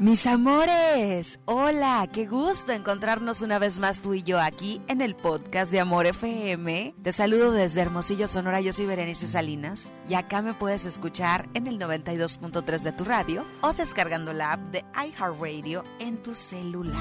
Mis amores, hola, qué gusto encontrarnos una vez más tú y yo aquí en el podcast de Amor FM. Te saludo desde Hermosillo, Sonora, yo soy Berenice Salinas y acá me puedes escuchar en el 92.3 de tu radio o descargando la app de iHeartRadio en tu celular.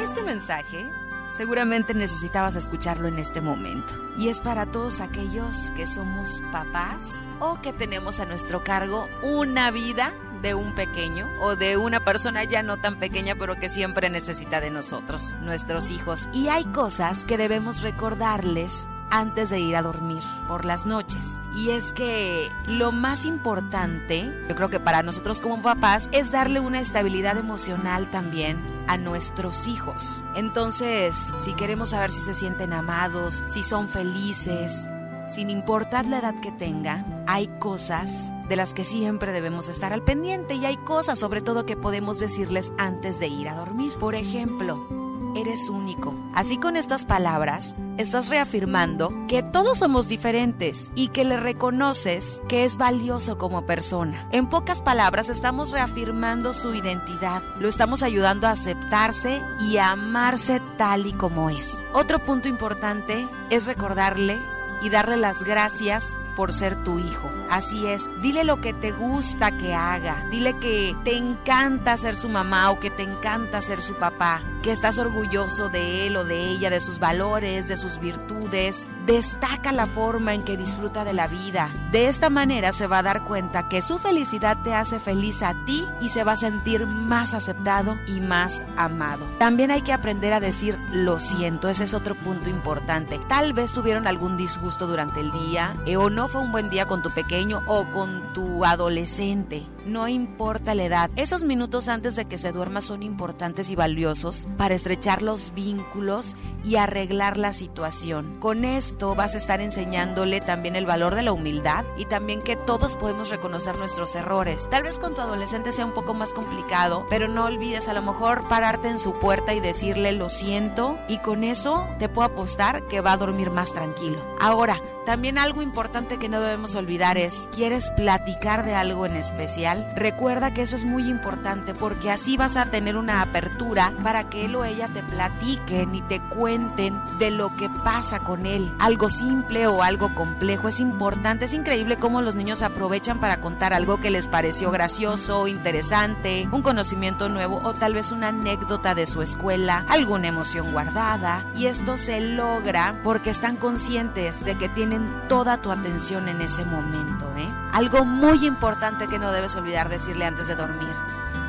Este mensaje Seguramente necesitabas escucharlo en este momento. Y es para todos aquellos que somos papás o que tenemos a nuestro cargo una vida de un pequeño o de una persona ya no tan pequeña pero que siempre necesita de nosotros, nuestros hijos. Y hay cosas que debemos recordarles antes de ir a dormir por las noches. Y es que lo más importante, yo creo que para nosotros como papás, es darle una estabilidad emocional también a nuestros hijos. Entonces, si queremos saber si se sienten amados, si son felices, sin importar la edad que tengan, hay cosas de las que siempre debemos estar al pendiente y hay cosas sobre todo que podemos decirles antes de ir a dormir. Por ejemplo, eres único. Así con estas palabras, estás reafirmando que todos somos diferentes y que le reconoces que es valioso como persona. En pocas palabras, estamos reafirmando su identidad. Lo estamos ayudando a aceptarse y a amarse tal y como es. Otro punto importante es recordarle y darle las gracias por ser tu hijo. Así es, dile lo que te gusta que haga, dile que te encanta ser su mamá o que te encanta ser su papá, que estás orgulloso de él o de ella, de sus valores, de sus virtudes. Destaca la forma en que disfruta de la vida. De esta manera se va a dar cuenta que su felicidad te hace feliz a ti y se va a sentir más aceptado y más amado. También hay que aprender a decir lo siento, ese es otro punto importante. Tal vez tuvieron algún disgusto durante el día eh, o no fue un buen día con tu pequeño o con tu adolescente. No importa la edad, esos minutos antes de que se duerma son importantes y valiosos para estrechar los vínculos y arreglar la situación. Con esto vas a estar enseñándole también el valor de la humildad y también que todos podemos reconocer nuestros errores. Tal vez con tu adolescente sea un poco más complicado, pero no olvides a lo mejor pararte en su puerta y decirle lo siento y con eso te puedo apostar que va a dormir más tranquilo. Ahora, también algo importante que no debemos olvidar es, ¿quieres platicar de algo en especial? Recuerda que eso es muy importante porque así vas a tener una apertura para que él o ella te platiquen y te cuenten de lo que pasa con él. Algo simple o algo complejo es importante. Es increíble cómo los niños aprovechan para contar algo que les pareció gracioso, interesante, un conocimiento nuevo o tal vez una anécdota de su escuela, alguna emoción guardada. Y esto se logra porque están conscientes de que tienen toda tu atención en ese momento. ¿eh? Algo muy importante que no debes olvidar decirle antes de dormir.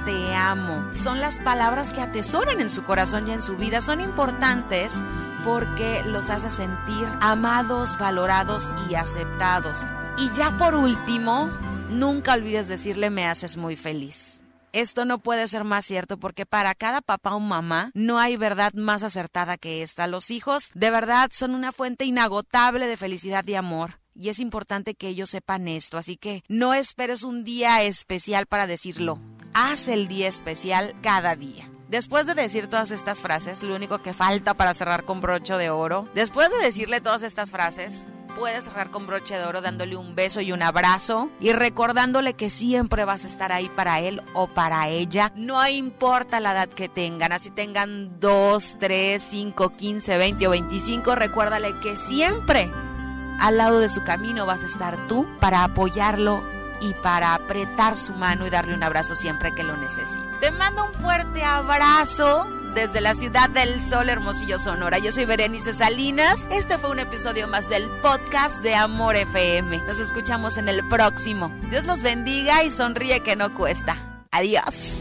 Te amo. Son las palabras que atesoran en su corazón y en su vida. Son importantes porque los hace sentir amados, valorados y aceptados. Y ya por último, nunca olvides decirle me haces muy feliz. Esto no puede ser más cierto porque para cada papá o mamá no hay verdad más acertada que esta. Los hijos de verdad son una fuente inagotable de felicidad y amor. Y es importante que ellos sepan esto, así que no esperes un día especial para decirlo. Haz el día especial cada día. Después de decir todas estas frases, lo único que falta para cerrar con broche de oro, después de decirle todas estas frases, puedes cerrar con broche de oro dándole un beso y un abrazo y recordándole que siempre vas a estar ahí para él o para ella. No importa la edad que tengan, así tengan 2, 3, 5, 15, 20 o 25, recuérdale que siempre al lado de su camino vas a estar tú para apoyarlo y para apretar su mano y darle un abrazo siempre que lo necesite. Te mando un fuerte abrazo desde la ciudad del sol Hermosillo Sonora. Yo soy Berenice Salinas. Este fue un episodio más del podcast de Amor FM. Nos escuchamos en el próximo. Dios los bendiga y sonríe que no cuesta. Adiós.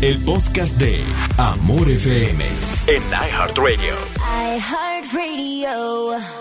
El podcast de Amor FM en iHeartRadio. iHeartRadio.